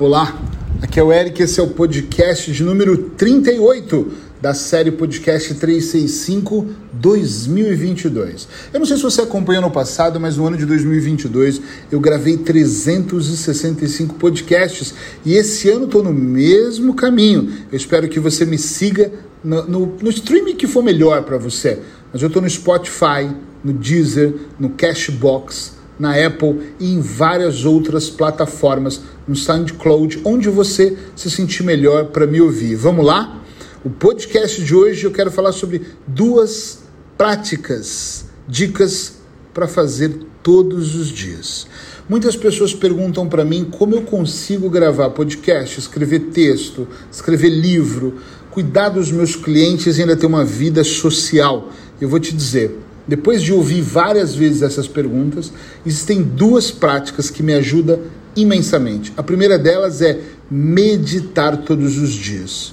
Olá, aqui é o Eric, esse é o podcast de número 38 da série Podcast 365 2022. Eu não sei se você acompanhou no passado, mas no ano de 2022 eu gravei 365 podcasts e esse ano estou no mesmo caminho. Eu espero que você me siga no, no, no streaming que for melhor para você. Mas eu estou no Spotify, no Deezer, no Cashbox na Apple e em várias outras plataformas, no SoundCloud, onde você se sentir melhor para me ouvir. Vamos lá? O podcast de hoje eu quero falar sobre duas práticas, dicas para fazer todos os dias. Muitas pessoas perguntam para mim como eu consigo gravar podcast, escrever texto, escrever livro, cuidar dos meus clientes e ainda ter uma vida social. Eu vou te dizer, depois de ouvir várias vezes essas perguntas, existem duas práticas que me ajudam imensamente. A primeira delas é meditar todos os dias.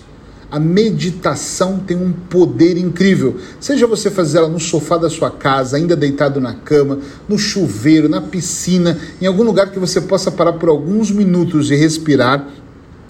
A meditação tem um poder incrível. Seja você fazer ela no sofá da sua casa, ainda deitado na cama, no chuveiro, na piscina, em algum lugar que você possa parar por alguns minutos e respirar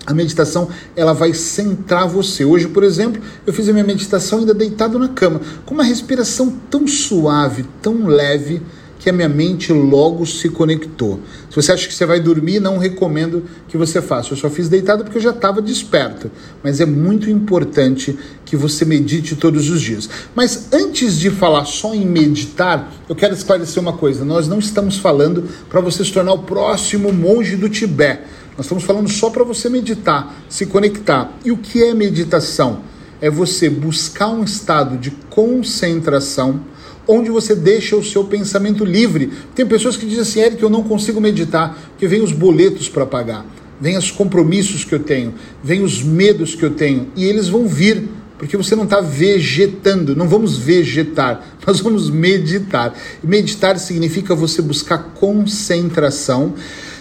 a meditação ela vai centrar você. Hoje, por exemplo, eu fiz a minha meditação ainda deitado na cama, com uma respiração tão suave, tão leve, que a minha mente logo se conectou. Se você acha que você vai dormir, não recomendo que você faça. Eu só fiz deitado porque eu já estava desperto. Mas é muito importante que você medite todos os dias. Mas antes de falar só em meditar, eu quero esclarecer uma coisa. Nós não estamos falando para você se tornar o próximo monge do Tibete. Nós estamos falando só para você meditar, se conectar. E o que é meditação? É você buscar um estado de concentração onde você deixa o seu pensamento livre. Tem pessoas que dizem assim, Eric, eu não consigo meditar, porque vem os boletos para pagar, vem os compromissos que eu tenho, vem os medos que eu tenho, e eles vão vir, porque você não está vegetando, não vamos vegetar, nós vamos meditar. meditar significa você buscar concentração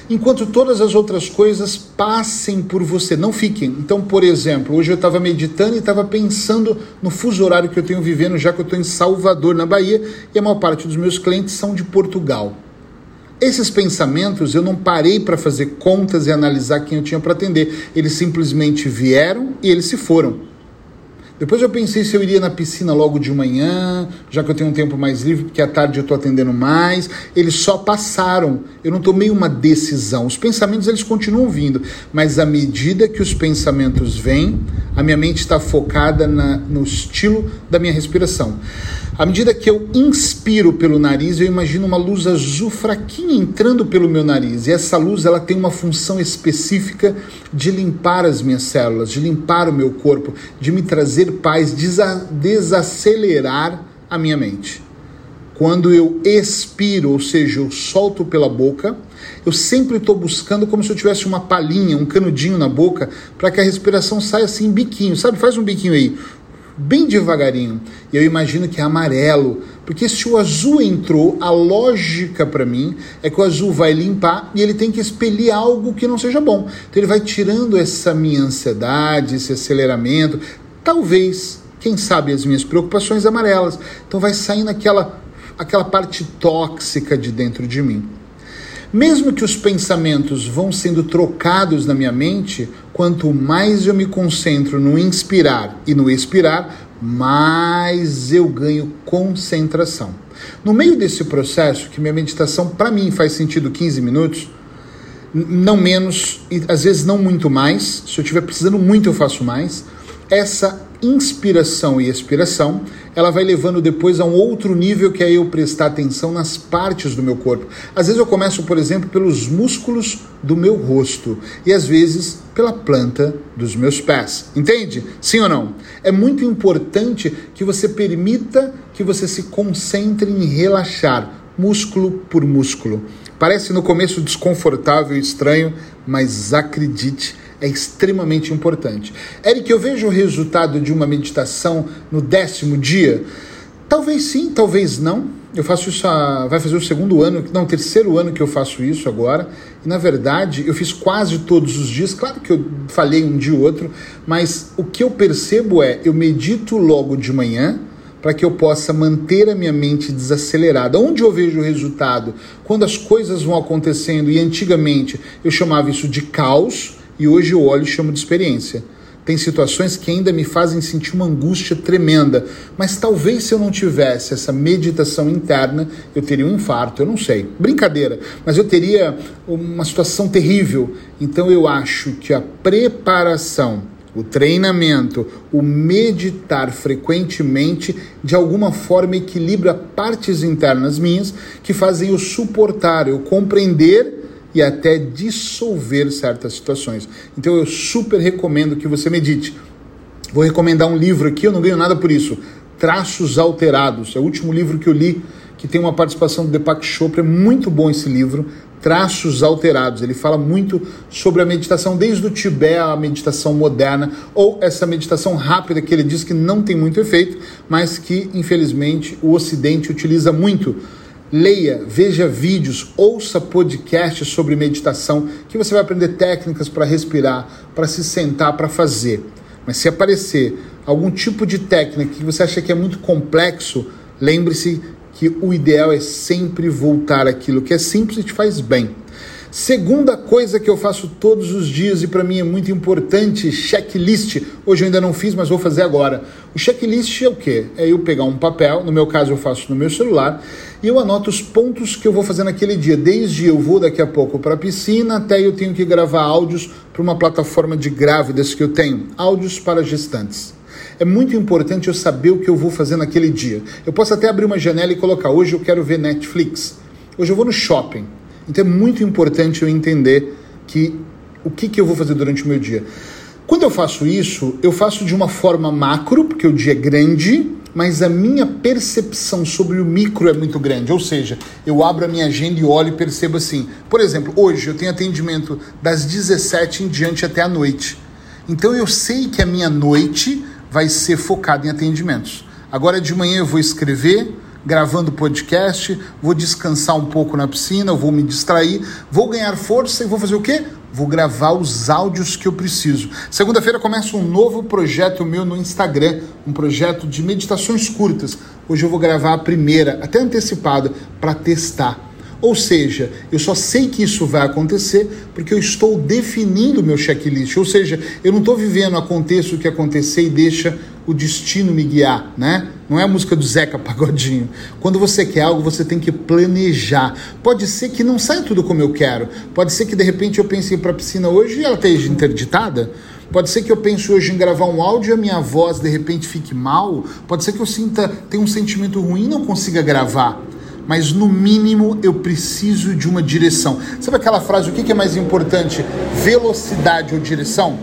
enquanto todas as outras coisas passem por você, não fiquem. Então, por exemplo, hoje eu estava meditando e estava pensando no fuso horário que eu tenho vivendo, já que eu estou em Salvador, na Bahia, e a maior parte dos meus clientes são de Portugal. Esses pensamentos eu não parei para fazer contas e analisar quem eu tinha para atender. Eles simplesmente vieram e eles se foram. Depois eu pensei se eu iria na piscina logo de manhã, já que eu tenho um tempo mais livre, porque à tarde eu estou atendendo mais. Eles só passaram. Eu não tomei uma decisão. Os pensamentos eles continuam vindo, mas à medida que os pensamentos vêm, a minha mente está focada na, no estilo da minha respiração. À medida que eu inspiro pelo nariz, eu imagino uma luz azul fraquinha entrando pelo meu nariz. E essa luz ela tem uma função específica de limpar as minhas células, de limpar o meu corpo, de me trazer paz, desacelerar a minha mente. Quando eu expiro, ou seja, eu solto pela boca, eu sempre estou buscando como se eu tivesse uma palhinha, um canudinho na boca, para que a respiração saia assim, biquinho, sabe? Faz um biquinho aí bem devagarinho. E eu imagino que é amarelo, porque se o azul entrou, a lógica para mim é que o azul vai limpar e ele tem que expelir algo que não seja bom. Então ele vai tirando essa minha ansiedade, esse aceleramento, talvez, quem sabe, as minhas preocupações amarelas. Então vai saindo aquela, aquela parte tóxica de dentro de mim. Mesmo que os pensamentos vão sendo trocados na minha mente, quanto mais eu me concentro no inspirar e no expirar, mais eu ganho concentração. No meio desse processo, que minha meditação para mim faz sentido 15 minutos, não menos e às vezes não muito mais, se eu estiver precisando muito eu faço mais, essa inspiração e expiração, ela vai levando depois a um outro nível que é eu prestar atenção nas partes do meu corpo. Às vezes eu começo, por exemplo, pelos músculos do meu rosto e às vezes pela planta dos meus pés. Entende? Sim ou não? É muito importante que você permita que você se concentre em relaxar, músculo por músculo. Parece no começo desconfortável e estranho, mas acredite, é extremamente importante. Eric, eu vejo o resultado de uma meditação no décimo dia? Talvez sim, talvez não. Eu faço isso há, vai fazer o segundo ano, não, o terceiro ano que eu faço isso agora. E na verdade, eu fiz quase todos os dias. Claro que eu falhei um dia ou outro, mas o que eu percebo é, eu medito logo de manhã para que eu possa manter a minha mente desacelerada. Onde eu vejo o resultado? Quando as coisas vão acontecendo e antigamente eu chamava isso de caos, e hoje eu olho e chamo de experiência. Tem situações que ainda me fazem sentir uma angústia tremenda, mas talvez se eu não tivesse essa meditação interna, eu teria um infarto, eu não sei. Brincadeira, mas eu teria uma situação terrível. Então eu acho que a preparação, o treinamento, o meditar frequentemente, de alguma forma equilibra partes internas minhas que fazem eu suportar, eu compreender e até dissolver certas situações. Então eu super recomendo que você medite. Vou recomendar um livro aqui, eu não ganho nada por isso. Traços Alterados, é o último livro que eu li, que tem uma participação do Deepak Chopra, é muito bom esse livro, Traços Alterados. Ele fala muito sobre a meditação, desde o Tibete à meditação moderna, ou essa meditação rápida que ele diz que não tem muito efeito, mas que infelizmente o Ocidente utiliza muito leia, veja vídeos, ouça podcasts sobre meditação, que você vai aprender técnicas para respirar, para se sentar, para fazer. Mas se aparecer algum tipo de técnica que você acha que é muito complexo, lembre-se que o ideal é sempre voltar àquilo que é simples e te faz bem. Segunda coisa que eu faço todos os dias e para mim é muito importante, checklist. Hoje eu ainda não fiz, mas vou fazer agora. O checklist é o quê? É eu pegar um papel, no meu caso eu faço no meu celular, e eu anoto os pontos que eu vou fazer naquele dia. Desde eu vou daqui a pouco para a piscina até eu tenho que gravar áudios para uma plataforma de grávidas que eu tenho, áudios para gestantes. É muito importante eu saber o que eu vou fazer naquele dia. Eu posso até abrir uma janela e colocar hoje eu quero ver Netflix. Hoje eu vou no shopping. Então é muito importante eu entender que o que, que eu vou fazer durante o meu dia. Quando eu faço isso, eu faço de uma forma macro, porque o dia é grande, mas a minha percepção sobre o micro é muito grande. Ou seja, eu abro a minha agenda e olho e percebo assim. Por exemplo, hoje eu tenho atendimento das 17 em diante até a noite. Então eu sei que a minha noite vai ser focada em atendimentos. Agora de manhã eu vou escrever, gravando podcast, vou descansar um pouco na piscina, vou me distrair, vou ganhar força e vou fazer o quê? Vou gravar os áudios que eu preciso. Segunda-feira começa um novo projeto meu no Instagram, um projeto de meditações curtas. Hoje eu vou gravar a primeira, até antecipada, para testar. Ou seja, eu só sei que isso vai acontecer porque eu estou definindo meu checklist. Ou seja, eu não estou vivendo aconteça o que acontecer e deixa o destino me guiar, né? Não é a música do Zeca Pagodinho. Quando você quer algo, você tem que planejar. Pode ser que não saia tudo como eu quero. Pode ser que de repente eu pense em ir para a piscina hoje e ela esteja interditada. Pode ser que eu pense hoje em gravar um áudio e a minha voz de repente fique mal. Pode ser que eu sinta, tenha um sentimento ruim e não consiga gravar mas no mínimo eu preciso de uma direção. Sabe aquela frase: o que é mais importante, velocidade ou direção?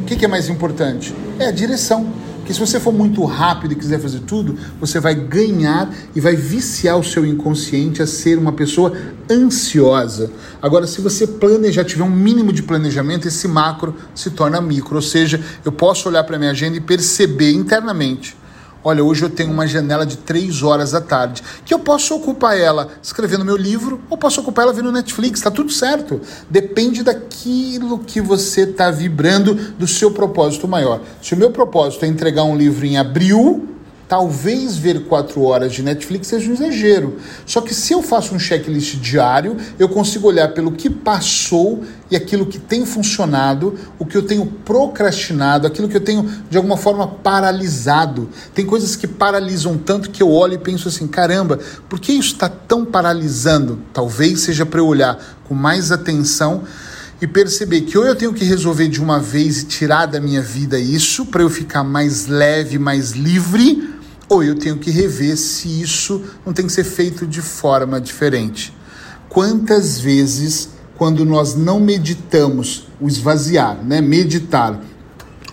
O que é mais importante? É a direção. Porque se você for muito rápido e quiser fazer tudo, você vai ganhar e vai viciar o seu inconsciente a ser uma pessoa ansiosa. Agora, se você planejar, tiver um mínimo de planejamento, esse macro se torna micro. Ou seja, eu posso olhar para minha agenda e perceber internamente Olha, hoje eu tenho uma janela de três horas da tarde, que eu posso ocupar ela escrevendo meu livro ou posso ocupar ela vendo Netflix, tá tudo certo. Depende daquilo que você está vibrando do seu propósito maior. Se o meu propósito é entregar um livro em abril, Talvez ver quatro horas de Netflix seja um exagero. Só que se eu faço um checklist diário, eu consigo olhar pelo que passou e aquilo que tem funcionado, o que eu tenho procrastinado, aquilo que eu tenho de alguma forma paralisado. Tem coisas que paralisam tanto que eu olho e penso assim: caramba, por que isso está tão paralisando? Talvez seja para eu olhar com mais atenção e perceber que ou eu tenho que resolver de uma vez e tirar da minha vida isso para eu ficar mais leve, mais livre ou eu tenho que rever se isso não tem que ser feito de forma diferente. Quantas vezes, quando nós não meditamos o esvaziar, né, meditar,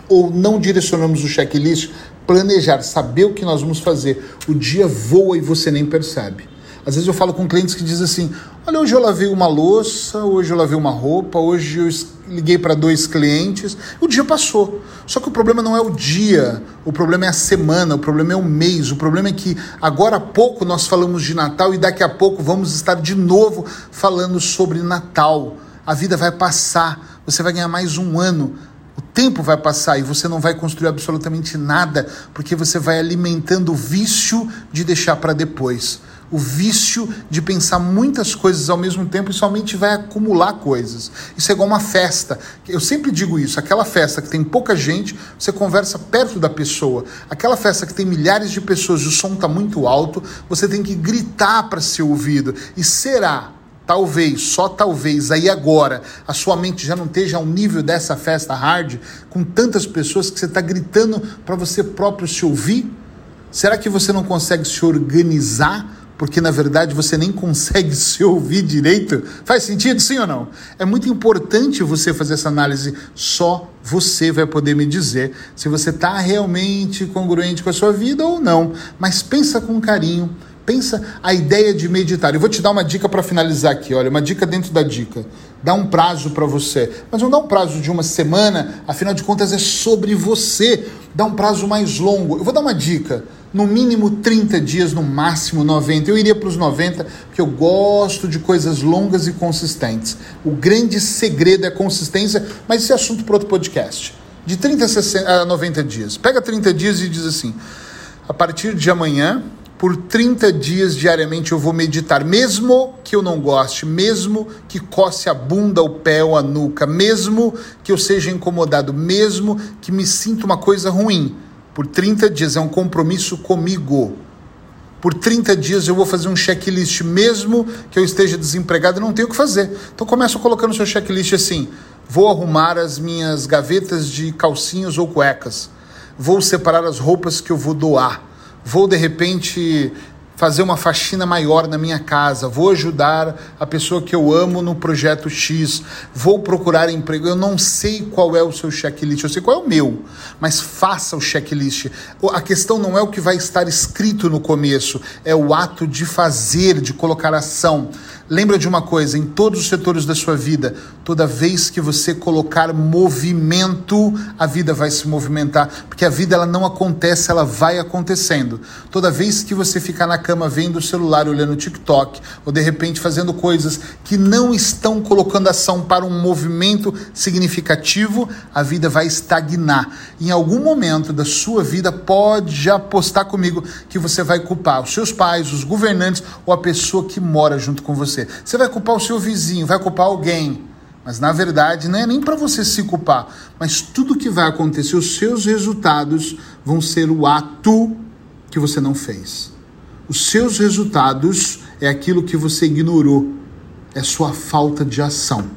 ou não direcionamos o checklist, planejar, saber o que nós vamos fazer, o dia voa e você nem percebe. Às vezes eu falo com clientes que dizem assim: Olha, hoje eu lavei uma louça, hoje eu lavei uma roupa, hoje eu liguei para dois clientes, o dia passou. Só que o problema não é o dia, o problema é a semana, o problema é o mês, o problema é que agora há pouco nós falamos de Natal e daqui a pouco vamos estar de novo falando sobre Natal. A vida vai passar, você vai ganhar mais um ano. O tempo vai passar e você não vai construir absolutamente nada, porque você vai alimentando o vício de deixar para depois. O vício de pensar muitas coisas ao mesmo tempo e somente vai acumular coisas. Isso é igual uma festa. Eu sempre digo isso: aquela festa que tem pouca gente, você conversa perto da pessoa. Aquela festa que tem milhares de pessoas e o som está muito alto, você tem que gritar para ser ouvido. E será talvez, só talvez, aí agora, a sua mente já não esteja ao nível dessa festa hard, com tantas pessoas que você está gritando para você próprio se ouvir? Será que você não consegue se organizar? Porque na verdade você nem consegue se ouvir direito? Faz sentido, sim ou não? É muito importante você fazer essa análise. Só você vai poder me dizer se você está realmente congruente com a sua vida ou não. Mas pensa com carinho Pensa a ideia de meditar. Eu vou te dar uma dica para finalizar aqui. Olha, uma dica dentro da dica. Dá um prazo para você. Mas não dá um prazo de uma semana, afinal de contas é sobre você. Dá um prazo mais longo. Eu vou dar uma dica. No mínimo 30 dias, no máximo 90. Eu iria para os 90, porque eu gosto de coisas longas e consistentes. O grande segredo é consistência, mas esse é assunto para outro podcast. De 30 a 90 dias. Pega 30 dias e diz assim: a partir de amanhã por 30 dias diariamente eu vou meditar, mesmo que eu não goste, mesmo que coce a bunda, o pé ou a nuca, mesmo que eu seja incomodado, mesmo que me sinta uma coisa ruim. Por 30 dias é um compromisso comigo. Por 30 dias eu vou fazer um checklist, mesmo que eu esteja desempregado e não tenho o que fazer. Então começa colocando seu checklist assim: vou arrumar as minhas gavetas de calcinhos ou cuecas, vou separar as roupas que eu vou doar vou de repente fazer uma faxina maior na minha casa, vou ajudar a pessoa que eu amo no projeto X, vou procurar emprego. Eu não sei qual é o seu checklist, eu sei qual é o meu, mas faça o checklist. A questão não é o que vai estar escrito no começo, é o ato de fazer, de colocar ação. Lembra de uma coisa, em todos os setores da sua vida, toda vez que você colocar movimento, a vida vai se movimentar, porque a vida ela não acontece, ela vai acontecendo. Toda vez que você ficar na cama vendo o celular, olhando o TikTok, ou de repente fazendo coisas que não estão colocando ação para um movimento significativo, a vida vai estagnar. Em algum momento da sua vida, pode apostar comigo que você vai culpar os seus pais, os governantes ou a pessoa que mora junto com você você. Você vai culpar o seu vizinho, vai culpar alguém. Mas na verdade não é nem para você se culpar, mas tudo que vai acontecer, os seus resultados vão ser o ato que você não fez. Os seus resultados é aquilo que você ignorou, é sua falta de ação.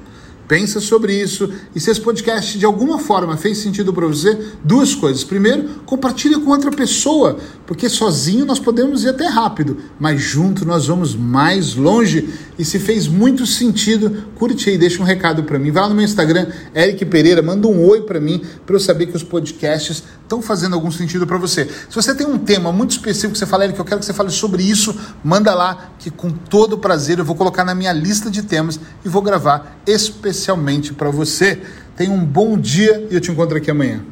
Pensa sobre isso e se esse podcast de alguma forma fez sentido para você, duas coisas. Primeiro, compartilha com outra pessoa, porque sozinho nós podemos ir até rápido, mas junto nós vamos mais longe. E se fez muito sentido, curte aí, deixa um recado para mim. Vai lá no meu Instagram, Eric Pereira, manda um oi para mim, para eu saber que os podcasts estão fazendo algum sentido para você. Se você tem um tema muito específico que você fala, Eric, eu quero que você fale sobre isso, manda lá, que com todo prazer eu vou colocar na minha lista de temas e vou gravar especialmente para você. Tenha um bom dia e eu te encontro aqui amanhã.